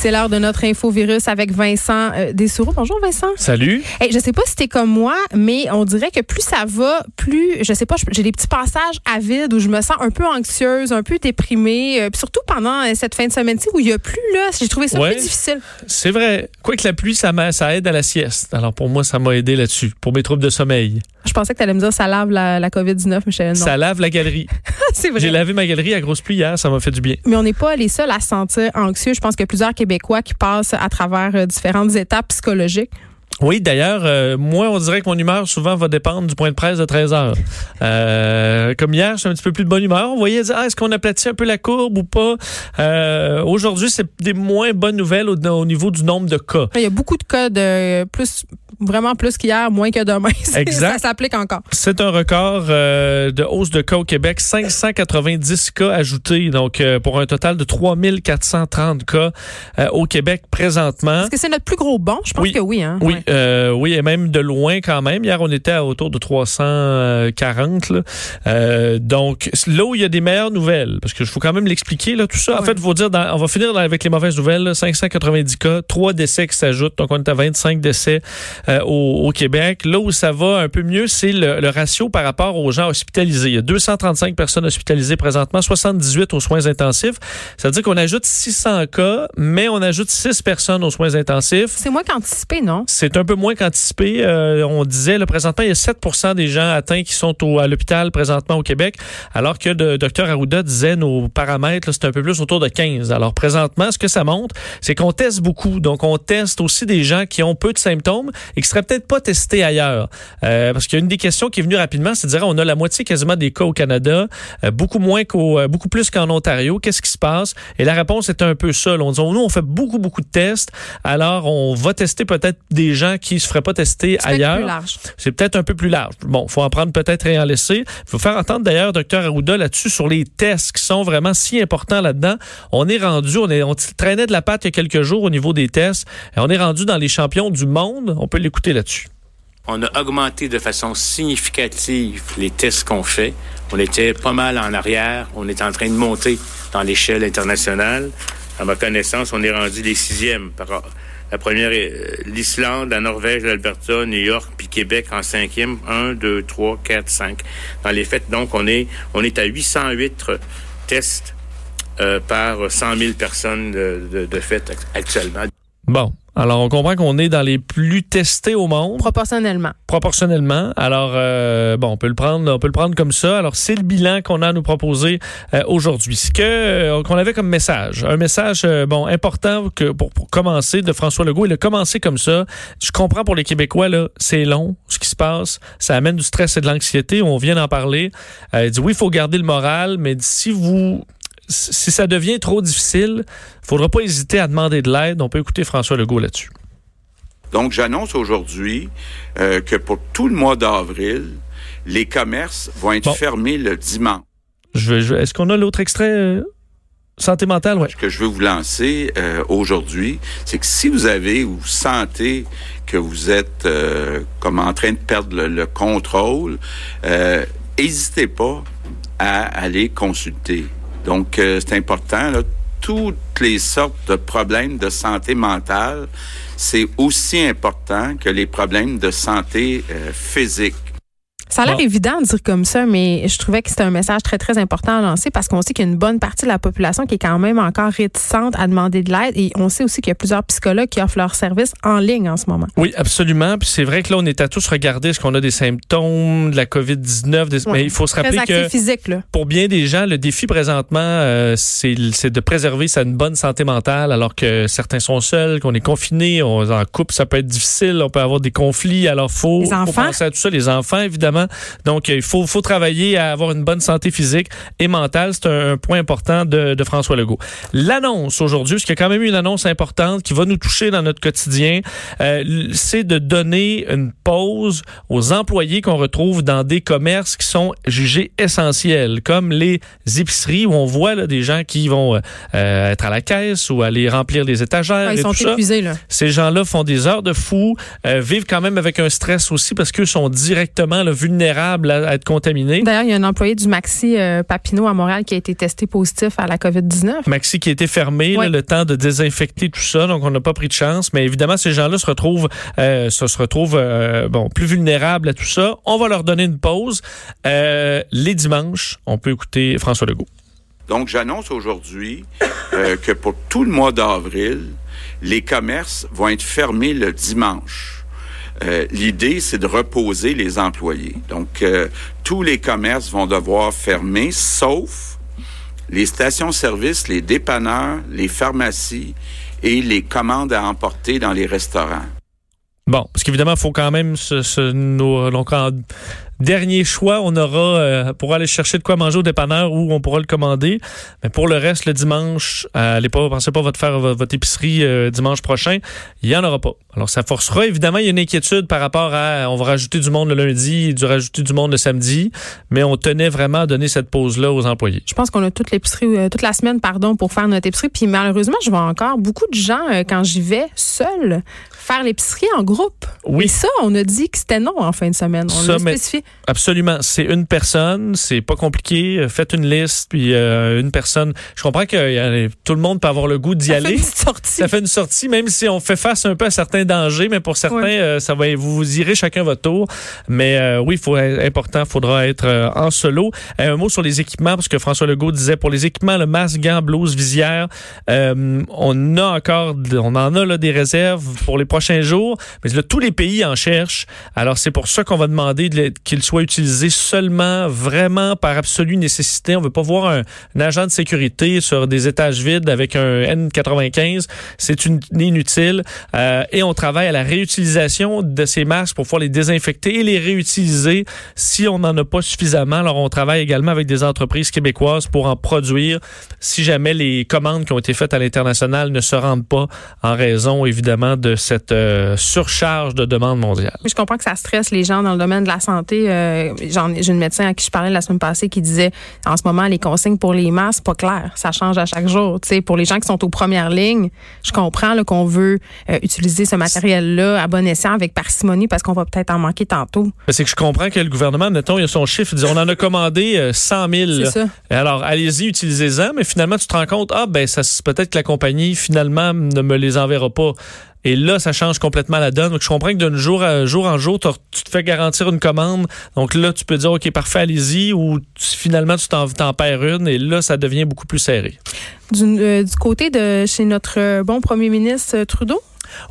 C'est l'heure de notre infovirus avec Vincent euh, Dessoureau. Bonjour Vincent. Salut. Hey, je sais pas si t'es comme moi, mais on dirait que plus ça va, plus, je sais pas, j'ai des petits passages à vide où je me sens un peu anxieuse, un peu déprimée, euh, puis surtout pendant euh, cette fin de semaine-ci où il y a plus là, j'ai trouvé ça Ouais. plus difficile. C'est vrai. Quoique la pluie, ça, ça aide à la sieste. Alors pour moi, ça m'a aidé là-dessus, pour mes troubles de sommeil. Je pensais que t'allais me dire ça lave la, la COVID-19, mais je savais non. Ça lave la galerie. C'est vrai. J'ai lavé ma galerie à grosse pluie hier, ça m'a fait du bien. Mais on n'est pas les seuls à se sentir anxieux. Je pense qu'il y a plusieurs Québécois qui passent à travers euh, différentes étapes psychologiques. Oui, d'ailleurs, euh, moi, on dirait que mon humeur souvent va dépendre du point de presse de 13 heures. Euh, comme hier, je suis un petit peu plus de bonne humeur. On voyait ah, est-ce qu'on aplatit un peu la courbe ou pas? Euh, Aujourd'hui, c'est des moins bonnes nouvelles au, au niveau du nombre de cas. Il y a beaucoup de cas de plus, vraiment plus qu'hier, moins que demain. Exact. Ça s'applique encore. C'est un record euh, de hausse de cas au Québec, 590 cas ajoutés, donc euh, pour un total de 3430 cas euh, au Québec présentement. Est-ce que c'est notre plus gros bon? Je pense Oui. que oui. Hein? Oui, Ouais. Euh, oui, et même de loin quand même. Hier, on était à autour de 340. Là. Euh, donc, là où il y a des meilleures nouvelles, parce que je faut quand même l'expliquer, là, tout ça. En fait, il faut dire, dans- on va finir avec les mauvaises nouvelles. là. 590 cas, 3 décès qui s'ajoutent. Donc, on est à 25 décès euh, au, au Québec. Là où ça va un peu mieux, c'est le, le ratio par rapport aux gens hospitalisés. Il y a 235 personnes hospitalisées présentement, 78 aux soins intensifs. Ça veut dire qu'on ajoute 600 cas, mais on ajoute 6 personnes aux soins intensifs. C'est moins qu'anticipé, non? C'est un peu moins qu'anticipé. Euh, on disait, le présentement, il y a 7% des gens atteints qui sont au- à l'hôpital présentement au Québec, alors que le docteur Arruda disait nos paramètres, c'est un peu plus autour de 15. Alors présentement, ce que ça montre, c'est qu'on teste beaucoup. Donc, on teste aussi des gens qui ont peu de symptômes et qui seraient peut-être pas testés ailleurs. Euh, parce qu'il y a une des questions qui est venue rapidement, c'est de dire, on a la moitié quasiment des cas au Canada, euh, beaucoup moins qu'au, euh, beaucoup plus qu'en Ontario. Qu'est-ce qui se passe? Et la réponse est un peu ça. On dit, nous, on fait beaucoup, beaucoup de tests. Alors, on va tester peut-être des gens qui se feraient pas tester C'est peut-être ailleurs. C'est peut-être un peu plus large. Bon, faut en prendre peut-être et en laisser. Il faut faire entendre d'ailleurs Dr Arruda là-dessus sur les tests qui sont vraiment si importants là-dedans. On est rendu, on, est, on traînait de la patte il y a quelques jours au niveau des tests. Et on est rendu dans les champions du monde. On peut l'écouter là-dessus. On a augmenté de façon significative les tests qu'on fait. On était pas mal en arrière. On est en train de monter dans l'échelle internationale. À ma connaissance, on est rendu les sixièmes. Par la première, est, euh, l'Islande, la Norvège, l'Alberta, New York, puis Québec en cinquième. Un, deux, trois, quatre, cinq. Dans les faits, donc, on est, on est à 808 tests euh, par 100 000 personnes de, de, de fait actuellement. Bon. Alors, on comprend qu'on est dans les plus testés au monde. Proportionnellement. proportionnellement. Alors euh, bon, on peut le prendre, on peut le prendre comme ça. Alors c'est le bilan qu'on a à nous proposer euh, aujourd'hui. Ce que euh, qu'on avait comme message, un message euh, bon important que pour, pour commencer de François Legault. Il a commencé comme ça. Je comprends pour les Québécois là, c'est long ce qui se passe, ça amène du stress et de l'anxiété. On vient d'en parler. Euh, il dit oui, il faut garder le moral, mais si vous si ça devient trop difficile, faudra pas hésiter à demander de l'aide. On peut écouter François Legault là-dessus. Donc, j'annonce aujourd'hui euh, que pour tout le mois d'avril, les commerces vont être Bon. fermés le dimanche. Je je Est-ce qu'on a l'autre extrait euh, santé mentale? Ouais. Ce que je veux vous lancer euh, aujourd'hui, c'est que si vous avez ou vous sentez que vous êtes euh, comme en train de perdre le, le contrôle, n'hésitez pas à aller consulter. Donc, euh, c'est important. Toutes les sortes de problèmes de santé mentale, c'est aussi important que les problèmes de santé euh, physique. Ça a l'air Bon. évident de dire comme ça, mais je trouvais que c'était un message très, très important à lancer parce qu'on sait qu'il y a une bonne partie de la population qui est quand même encore réticente à demander de l'aide et on sait aussi qu'il y a plusieurs psychologues qui offrent leurs services en ligne en ce moment. Oui, absolument. Puis c'est vrai que là, on est à tous regarder est-ce qu'on a des symptômes de la COVID-19. des- Ouais. Mais il faut se rappeler que physique, là. pour bien des gens, le défi présentement, euh, c'est de préserver sa une bonne santé mentale alors que certains sont seuls, qu'on est confinés, on est en couple, ça peut être difficile, on peut avoir des conflits. Alors, faut, Les faut penser à tout ça. Les enfants, évidemment. Donc, il faut, faut travailler à avoir une bonne santé physique et mentale. C'est un, un point important de, de François Legault. L'annonce aujourd'hui, parce qu'il y a quand même une annonce importante qui va nous toucher dans notre quotidien, euh, c'est de donner une pause aux employés qu'on retrouve dans des commerces qui sont jugés essentiels, comme les épiceries où on voit là, des gens qui vont euh, euh, être à la caisse ou aller remplir les étagères Ah, ils et sont tout ça. épuisés, là. Ces gens-là font des heures de fou, euh, vivent quand même avec un stress aussi parce qu'eux sont directement là, vulnérables à, être contaminés. D'ailleurs, il y a un employé du Maxi euh, Papineau à Montréal qui a été testé positif à la COVID-19. Maxi qui a été fermé, Ouais. là, le temps de désinfecter tout ça, donc on n'a pas pris de chance. Mais évidemment, ces gens-là se retrouvent, euh, se, se retrouvent euh, bon, plus vulnérables à tout ça. On va leur donner une pause. Euh, les dimanches, on peut écouter François Legault. Donc, j'annonce aujourd'hui euh, que pour tout le mois d'avril, les commerces vont être fermés le dimanche. Euh, L'idée, c'est de reposer les employés. Donc, euh, tous les commerces vont devoir fermer, sauf les stations-service, les dépanneurs, les pharmacies et les commandes à emporter dans les restaurants. Bon, parce qu'évidemment, il faut quand même se, se- nos- donc dernier choix, on aura euh, pour aller chercher de quoi manger au dépanneur ou on pourra le commander. Mais pour le reste, le dimanche, allez pas, pensez pas votre faire vo- votre épicerie euh, dimanche prochain, il y en aura pas. Alors ça forcera évidemment, il y a une inquiétude par rapport à on va rajouter du monde le lundi, du rajouter du monde le samedi, mais on tenait vraiment à donner cette pause là aux employés. Je pense qu'on a toute l'épicerie, euh, toute la semaine, pardon, pour faire notre épicerie. Puis malheureusement, je vois encore beaucoup de gens, quand j'y vais, seuls, faire l'épicerie en groupe. Oui. Et ça, on a dit que c'était non en fin de semaine. On l'a spécifié. Absolument. C'est une personne, c'est pas compliqué. Faites une liste, puis euh, une personne. Je comprends que euh, tout le monde peut avoir le goût d'y Ça fait aller. une sortie. Ça fait une sortie, même si on fait face un peu à certains dangers, mais pour certains, euh, ça va, vous, vous irez chacun votre tour. Mais oui, il faut important, faudra être en solo. Un mot sur les équipements, parce que François Legault disait pour les équipements, le masque, gants, blouse, visière, on a encore, on en a là des réserves pour les prochains jours, mais là, tous les pays en cherchent. Alors c'est pour ça qu'on va demander de qu'ils soient utilisés seulement, vraiment par absolue nécessité. On veut pas voir un, agent de sécurité sur des étages vides avec un N95. C'est inutile. Euh, et on travaille à la réutilisation de ces masques pour pouvoir les désinfecter et les réutiliser si on n'en a pas suffisamment. Alors on travaille également avec des entreprises québécoises pour en produire si jamais les commandes qui ont été faites à l'international ne se rendent pas en raison évidemment de cette euh, surcharge de demande mondiale. Je comprends que ça stresse les gens dans le domaine de la santé. Euh, J'ai une médecin à qui je parlais la semaine passée qui disait en ce moment, les consignes pour les masques, pas clair. Ça change à chaque jour. Pour les gens qui sont aux premières lignes, je comprends qu'on veut euh, utiliser ce matériel-là à bon escient avec parcimonie parce qu'on va peut-être en manquer tantôt. C'est que je comprends que le gouvernement, mettons, il a son chiffre, il dit on en a commandé euh, 100 000. C'est là. ça. Alors, allez-y, utilisez-en, mais finalement, tu te rends compte, ah, ben, ça, peut-être que la compagnie, finalement, ne me les enverra pas. Et là, ça change complètement la donne. Donc, je comprends que d'un jour, à, jour en jour, tu te fais garantir une commande. Donc là, tu peux dire, OK, parfait, allez-y, ou tu- finalement, tu t'en, perds une, et là, ça devient beaucoup plus serré. Du, euh, du côté de chez notre euh, bon premier ministre euh, Trudeau,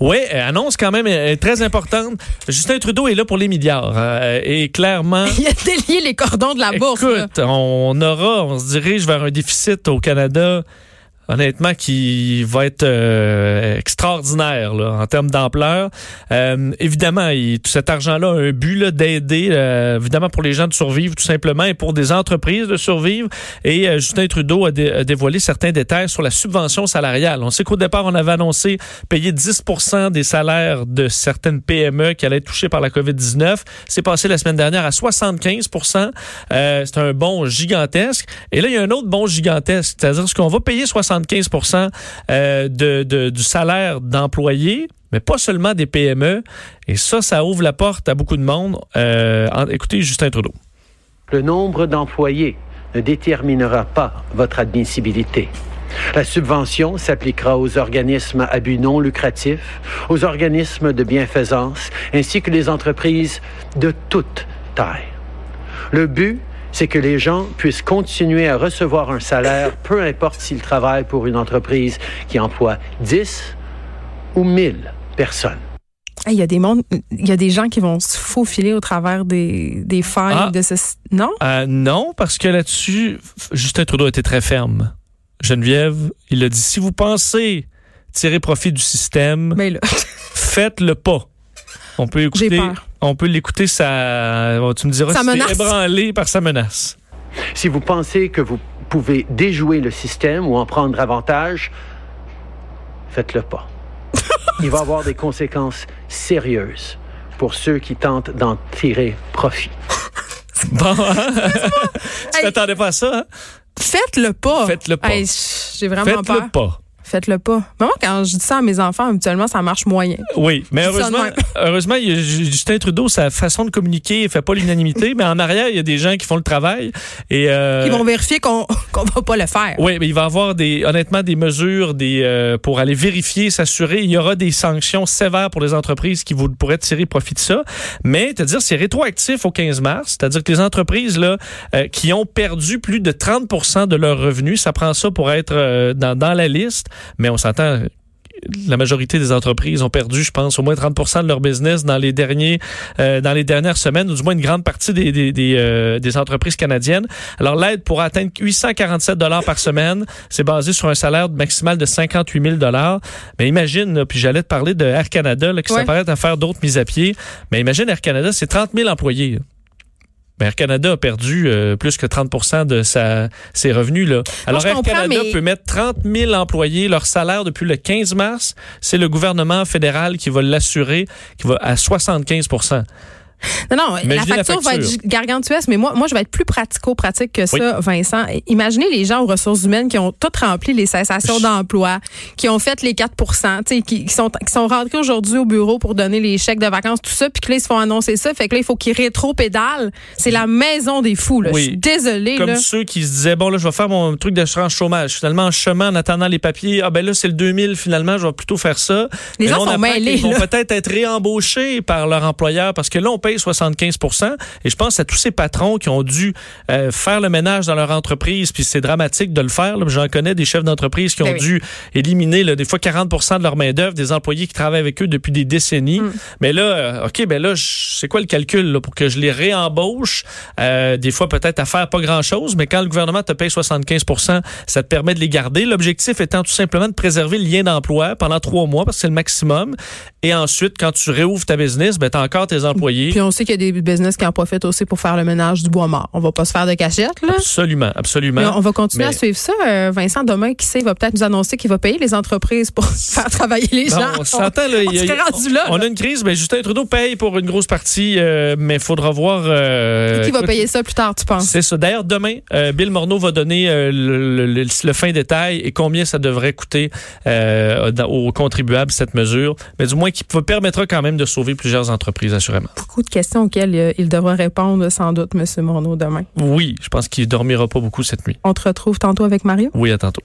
Oui, annonce quand même très importante. Justin Trudeau est là pour les milliards. euh, et clairement, il a délié les cordons de la bourse. là. Écoute, on aura, on se dirige vers un déficit au Canada, honnêtement, qui va être euh, extraordinaire là, en termes d'ampleur. Euh, évidemment, il- tout cet argent-là a un but d'aider, euh, évidemment, pour les gens de survivre tout simplement et pour des entreprises de survivre. Et euh, Justin Trudeau a dévoilé certains détails sur la subvention salariale. On sait qu'au départ, on avait annoncé payer 10% des salaires de certaines PME qui allaient être touchées par la COVID-19. C'est passé la semaine dernière à 75% euh, C'est un bon gigantesque. Et là, il y a un autre bon gigantesque, c'est-à-dire ce qu'on va payer 75 euh, de, de- du salaire d'employés, mais pas seulement des PME. Et ça, ça ouvre la porte à beaucoup de monde. Euh, écoutez Justin Trudeau. Le nombre d'employés ne déterminera pas votre admissibilité. La subvention s'appliquera aux organismes à but non lucratif, aux organismes de bienfaisance, ainsi que les entreprises de toute taille. Le but, c'est que les gens puissent continuer à recevoir un salaire, peu importe s'ils travaillent pour une entreprise qui emploie 10 ou 1000 personnes. Hey, Il y a des mondes, il y a des gens qui vont se faufiler au travers des, des failles Ah. de ce. Non? Euh, non, parce que là-dessus, Justin Trudeau était très ferme. Geneviève, il a dit si vous pensez tirer profit du système, Mais là, faites-le pas. On peut écouter. On peut l'écouter. Ça, tu me diras Ça si ébranlé par sa menace. Si vous pensez que vous pouvez déjouer le système ou en prendre avantage, faites-le pas. Il va avoir des conséquences sérieuses pour ceux qui tentent d'en tirer profit. Bon, hein? tu t'attendais pas à ça? hein? faites-le pas. Faites-le pas. Hey, J'ai vraiment Faites-le peur. pas. Faites-le pas. Moi, quand je dis ça à mes enfants, habituellement, ça marche moyen. Oui, mais heureusement, heureusement, Justin Trudeau, sa façon de communiquer, il fait pas l'unanimité, mais en arrière, il y a des gens qui font le travail. Et, euh, Ils vont vérifier qu'on qu'on va pas le faire. Oui, mais il va y avoir des, honnêtement des mesures des, euh, pour aller vérifier, s'assurer. Il y aura des sanctions sévères pour les entreprises qui vous pourraient tirer profit de ça. Mais, c'est-à-dire, c'est rétroactif au 15 mars. C'est-à-dire que les entreprises là, euh, qui ont perdu plus de 30 de leurs revenus, ça prend ça pour être euh, dans, dans la liste. Mais on s'entend la majorité des entreprises ont perdu, je pense, au moins 30% de leur business dans les derniers, euh, dans les dernières semaines, ou du moins une grande partie des, des, des, euh, des entreprises canadiennes. Alors l'aide pourra atteindre 847 dollars par semaine. C'est basé sur un salaire maximal de 58 000 dollars. Mais imagine, là, puis j'allais te parler de Air Canada, là, qui Ouais. s'apprête à faire d'autres mises à pied. Mais imagine Air Canada, c'est 30 000 employés. Mais Air Canada a perdu euh, plus que 30 de sa, ses revenus. Là. Alors je Air Canada mais- peut mettre 30 000 employés, leur salaire depuis le 15 mars. C'est le gouvernement fédéral qui va l'assurer, qui va à 75 Non, non, la facture, va être gargantuesque, mais moi, moi, je vais être plus pratico-pratique que ça, Vincent. Imaginez les gens aux ressources humaines qui ont tout rempli les cessations d'emploi, qui ont fait les 4 tu sais, qui, qui sont, qui sont rentrés aujourd'hui au bureau pour donner les chèques de vacances, tout ça, puis que là, ils se font annoncer ça. Fait que là, il faut qu'ils rétro-pédalent. C'est la maison des fous, là. Oui. Je suis désolée, Comme là. ceux qui se disaient, bon, là, je vais faire mon truc d'assurance chômage. Finalement, en chemin, en attendant les papiers, ah ben là, c'est le 2000, finalement, je vais plutôt faire ça. Les Mais gens là, on sont mêlés, qu'ils vont peut-être être réembauchés par leur employeur parce que là, on paye 75 Et je pense à tous ces patrons qui ont dû euh, faire le ménage dans leur entreprise, puis c'est dramatique de le faire. J'en connais des chefs d'entreprise qui ont Ben oui. dû éliminer là, des fois 40% de leur main-d'œuvre, des employés qui travaillent avec eux depuis des décennies. Mm. Mais là, euh, OK, ben là, c'est quoi le calcul là, pour que je les réembauche? Euh, des fois, peut-être à faire pas grand-chose, mais quand le gouvernement te paye 75% ça te permet de les garder. L'objectif étant tout simplement de préserver le lien d'emploi pendant trois mois, parce que c'est le maximum. Et ensuite, quand tu réouvres ta business, ben, tu as encore tes employés. Puis on sait qu'il y a des business qui en profitent aussi pour faire le ménage du bois mort. On va pas se faire de cachette, là. Absolument, absolument. Mais on va continuer Mais- à suivre ça. Euh, Vincent, demain, qui sait, va peut-être nous annoncer qu'il va payer les entreprises pour faire travailler les Non, gens. on s'entend, là. on y a- serait rendu là, On là. a une crise, mais Justin Trudeau paye pour une grosse partie, euh, mais il faudra voir. euh, Qui va payer ça plus tard, tu penses? C'est ça. D'ailleurs, demain, Bill Morneau va donner le, le- le- le fin détail et combien ça devrait coûter aux contribuables, cette mesure. Mais du moins, qui permettra quand même de sauver plusieurs entreprises, assurément. Beaucoup de questions auxquelles euh, il devra répondre, sans doute, M. Morneau, demain. Oui, je pense qu'il dormira pas beaucoup cette nuit. On te retrouve tantôt avec Mario? Oui, à tantôt.